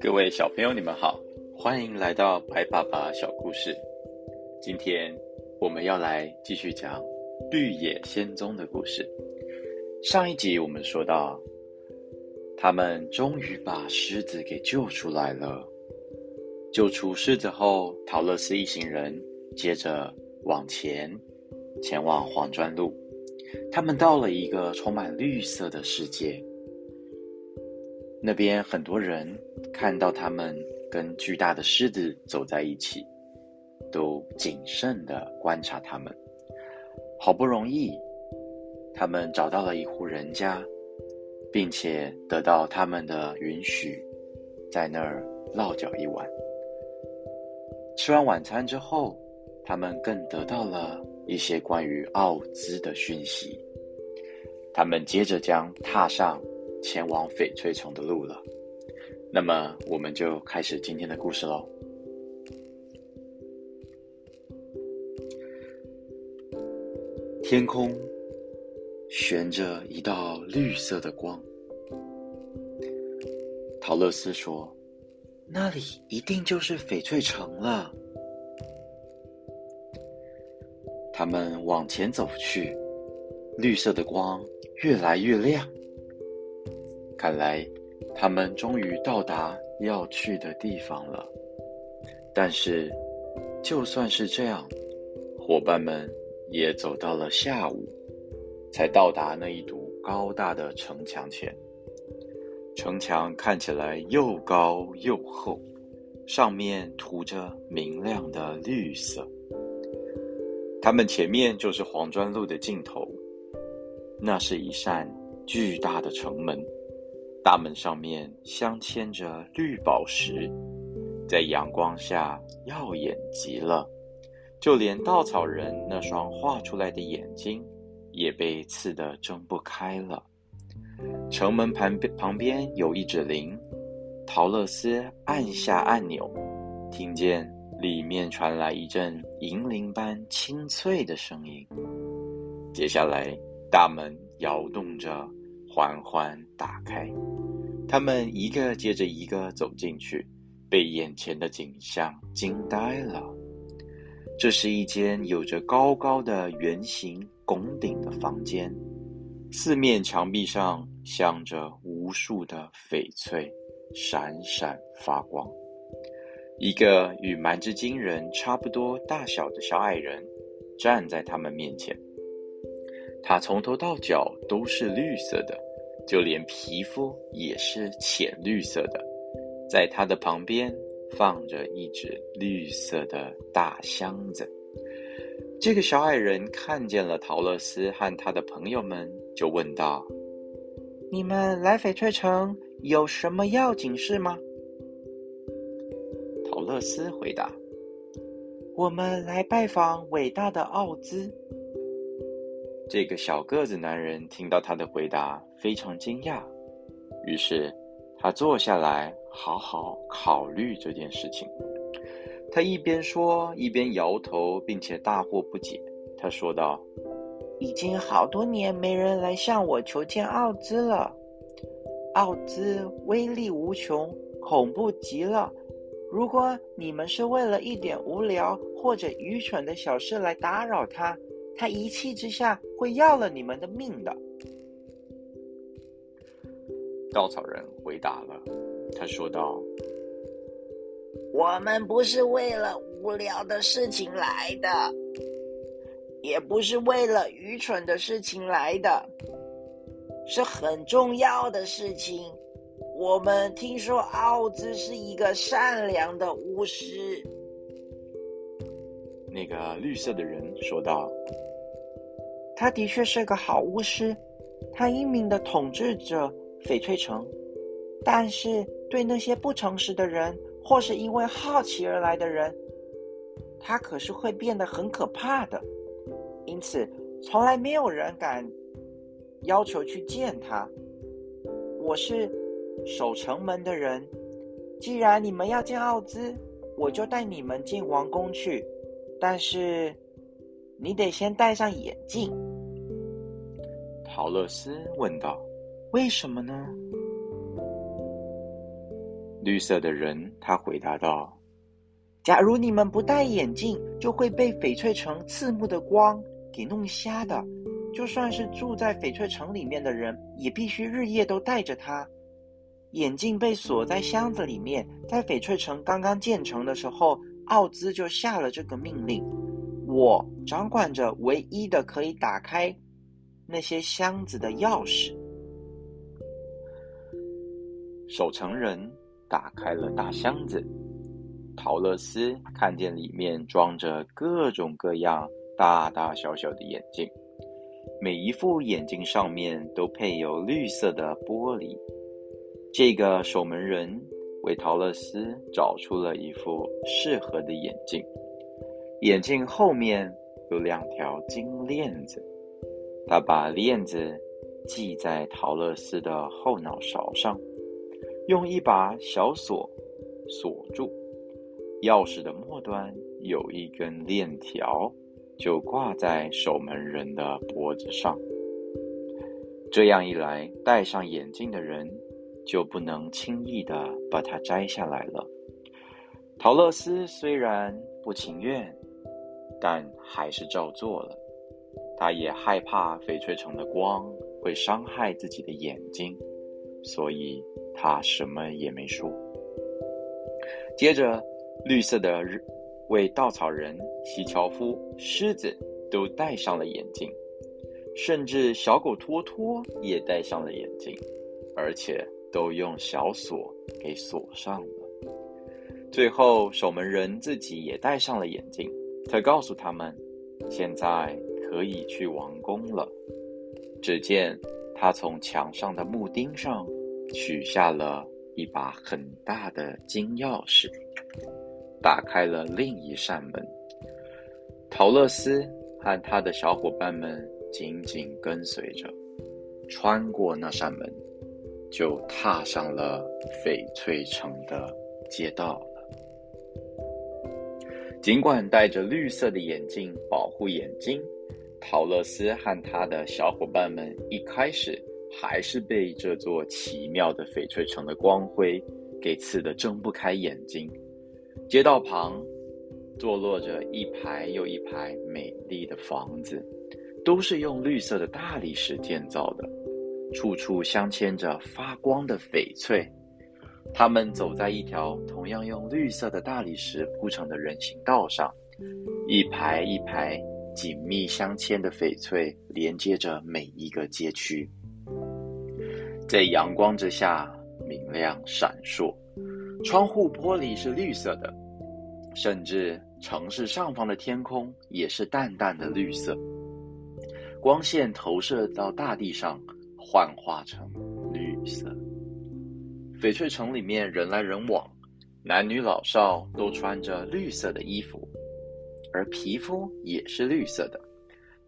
各位小朋友，你们好，欢迎来到白爸爸小故事。今天我们要来继续讲绿野仙踪的故事。上一集我们说到，他们终于把狮子给救出来了。救出狮子后，陶乐斯一行人接着往前，前往黄砖路。他们到了一个充满绿色的世界。那边很多人看到他们跟巨大的狮子走在一起，都谨慎的观察他们。好不容易，他们找到了一户人家，并且得到他们的允许，在那儿落脚一晚。吃完晚餐之后，他们更得到了一些关于奥兹的讯息。他们接着将踏上。前往翡翠城的路了，那么我们就开始今天的故事喽。天空悬着一道绿色的光，陶乐斯说：“那里一定就是翡翠城了。”们往前走去，绿色的光越来越亮。看来，他们终于到达要去的地方了。但是，就算是这样，伙伴们也走到了下午，才到达那一堵高大的城墙前。城墙看起来又高又厚，上面涂着明亮的绿色。他们前面就是黄砖路的尽头，那是一扇巨大的城门。大门上面镶嵌着绿宝石，在阳光下耀眼极了。就连稻草人那双画出来的眼睛，也被刺得睁不开了。城门旁边旁边有一指铃，陶乐斯按下按钮，听见里面传来一阵银铃般清脆的声音。接下来，大门摇动着。缓缓打开，他们一个接着一个走进去，被眼前的景象惊呆了。这是一间有着高高的圆形拱顶的房间，四面墙壁上镶着无数的翡翠，闪闪发光。一个与蛮之金人差不多大小的小矮人站在他们面前。他从头到脚都是绿色的，就连皮肤也是浅绿色的。在他的旁边放着一只绿色的大箱子。这个小矮人看见了陶乐斯和他的朋友们，就问道：“你们来翡翠城有什么要紧事吗？”厄斯回答：“我们来拜访伟大的奥兹。”这个小个子男人听到他的回答，非常惊讶，于是他坐下来，好好考虑这件事情。他一边说，一边摇头，并且大惑不解。他说道：“已经好多年没人来向我求见奥兹了。奥兹威力无穷，恐怖极了。如果你们是为了一点无聊或者愚蠢的小事来打扰他，他一气之下。”会要了你们的命的。稻草人回答了，他说道：“我们不是为了无聊的事情来的，也不是为了愚蠢的事情来的，是很重要的事情。我们听说奥兹是一个善良的巫师。”那个绿色的人说道。他的确是个好巫师，他英明的统治着翡翠城，但是对那些不诚实的人，或是因为好奇而来的人，他可是会变得很可怕的。因此，从来没有人敢要求去见他。我是守城门的人，既然你们要见奥兹，我就带你们进王宫去。但是。你得先戴上眼镜。”陶乐斯问道：“为什么呢？”绿色的人他回答道：“假如你们不戴眼镜，就会被翡翠城刺目的光给弄瞎的。就算是住在翡翠城里面的人，也必须日夜都戴着它。眼镜被锁在箱子里面，在翡翠城刚刚建成的时候，奥兹就下了这个命令。我掌管着唯一的可以打开那些箱子的钥匙。”守城人。打开了大箱子，陶乐斯看见里面装着各种各样大大小小的眼镜，每一副眼镜上面都配有绿色的玻璃。这个守门人为陶乐斯找出了一副适合的眼镜，眼镜后面有两条金链子，他把链子系在陶乐斯的后脑勺上。用一把小锁锁住，钥匙的末端有一根链条，就挂在守门人的脖子上。这样一来，戴上眼镜的人就不能轻易的把它摘下来了。陶乐斯虽然不情愿，但还是照做了。他也害怕翡翠城的光会伤害自己的眼睛，所以。他什么也没说。接着，绿色的日为稻草人、西樵夫、狮子都戴上了眼镜，甚至小狗托托也戴上了眼镜，而且都用小锁给锁上了。最后，守门人自己也戴上了眼镜，他告诉他们：“现在可以去王宫了。”只见他从墙上的木钉上。取下了一把很大的金钥匙，打开了另一扇门。陶乐斯和他的小伙伴们紧紧跟随着，穿过那扇门，就踏上了翡翠城的街道了。尽管戴着绿色的眼镜保护眼睛，陶乐斯和他的小伙伴们一开始。还是被这座奇妙的翡翠城的光辉给刺得睁不开眼睛。街道旁坐落着一排又一排美丽的房子，都是用绿色的大理石建造的，处处镶嵌着发光的翡翠。他们走在一条同样用绿色的大理石铺成的人行道上，一排一排紧密相嵌的翡翠连接着每一个街区。在阳光之下明亮闪烁，窗户玻璃是绿色的，甚至城市上方的天空也是淡淡的绿色。光线投射到大地上，幻化成绿色。翡翠城里面人来人往，男女老少都穿着绿色的衣服，而皮肤也是绿色的。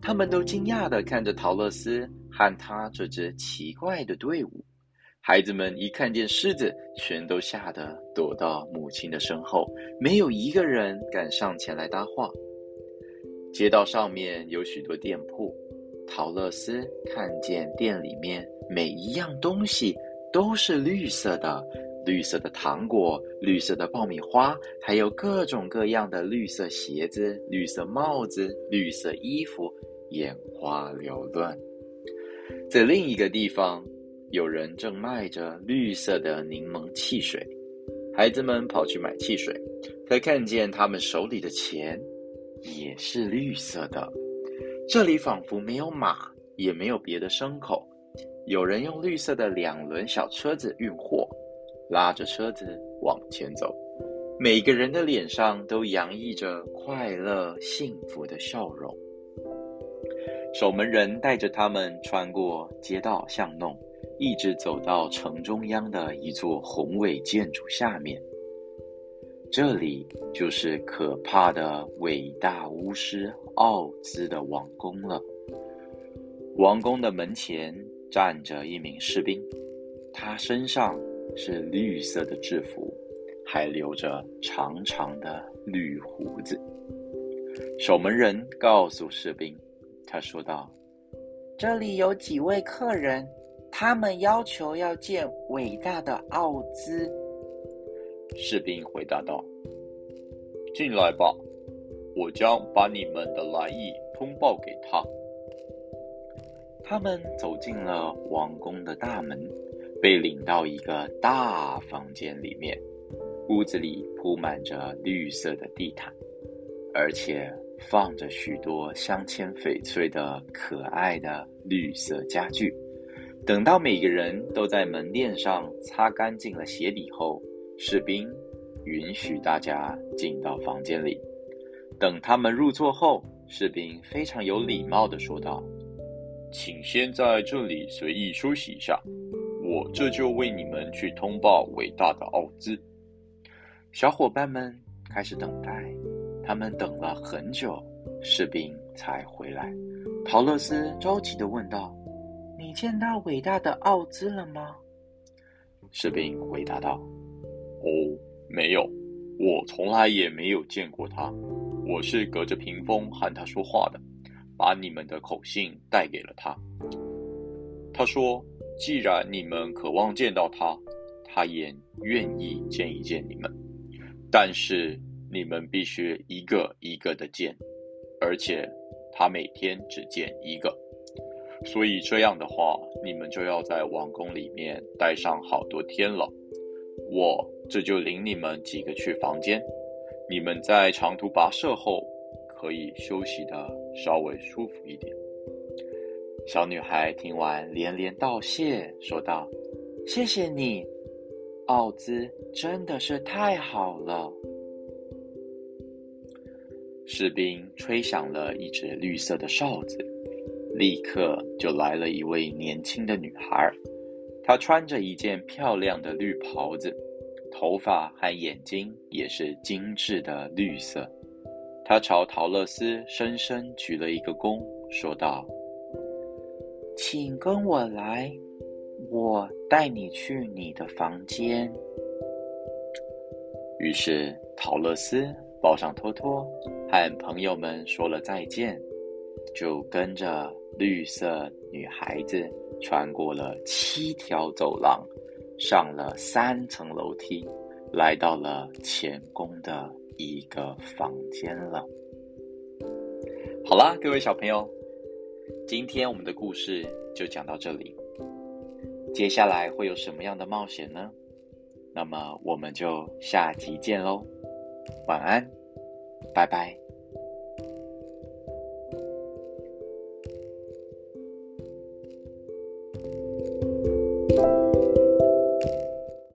他们都惊讶地看着陶乐斯。和他这支奇怪的队伍，孩子们一看见狮子，全都吓得躲到母亲的身后，没有一个人敢上前来搭话。街道上面有许多店铺，陶乐斯看见店里面每一样东西都是绿色的，绿色的糖果，绿色的爆米花，还有各种各样的绿色鞋子、绿色帽子、绿色衣服，眼花缭乱。在另一个地方，有人正卖着绿色的柠檬汽水。孩子们跑去买汽水，才看见他们手里的钱也是绿色的。这里仿佛没有马，也没有别的牲口。有人用绿色的两轮小车子运货，拉着车子往前走。每个人的脸上都洋溢着快乐、幸福的笑容。守门人带着他们穿过街道巷弄，一直走到城中央的一座宏伟建筑下面。这里就是可怕的伟大巫师奥兹的王宫了。王宫的门前站着一名士兵，他身上是绿色的制服，还留着长长的绿胡子。守门人告诉士兵，他说道：“这里有几位客人，他们要求要见伟大的奥兹。”士兵回答道：“进来吧，我将把你们的来意通报给他。”他们走进了王宫的大门，被领到一个大房间里面。屋子里铺满着绿色的地毯，而且放着许多镶嵌翡翠的可爱的绿色家具。等到每个人都在门垫上擦干净了鞋底后，士兵允许大家进到房间里。等他们入座后，士兵非常有礼貌地说道。请先在这里随意休息一下，我这就为你们去通报伟大的奥兹。小伙伴们开始等待，他们等了很久，士兵才回来。陶乐斯着急地问道：“你见到伟大的奥兹了吗？”士兵回答道：“哦，没有，我从来也没有见过他。我是隔着屏风和他说话的。”把你们的口信带给了他。他说：“既然你们渴望见到他，他也愿意见一见你们。但是你们必须一个一个的见，而且他每天只见一个。所以这样的话，你们就要在王宫里面待上好多天了。我这就领你们几个去房间。你们在长途跋涉后。”可以休息的稍微舒服一点。小女孩听完连连道谢，说道：“谢谢你，奥兹，真的是太好了。”士兵吹响了一支绿色的哨子，立刻就来了一位年轻的女孩。她穿着一件漂亮的绿袍子，头发和眼睛也是精致的绿色。他朝陶乐斯深深鞠了一个躬，说道：“请跟我来，我带你去你的房间。”于是陶乐斯抱上托托，和朋友们说了再见，就跟着绿色女孩子穿过了七条走廊，上了三层楼梯，来到了前宫的。一个房间了。好啦，各位小朋友，今天我们的故事就讲到这里。接下来会有什么样的冒险呢？那么我们就下集见喽，晚安，拜拜。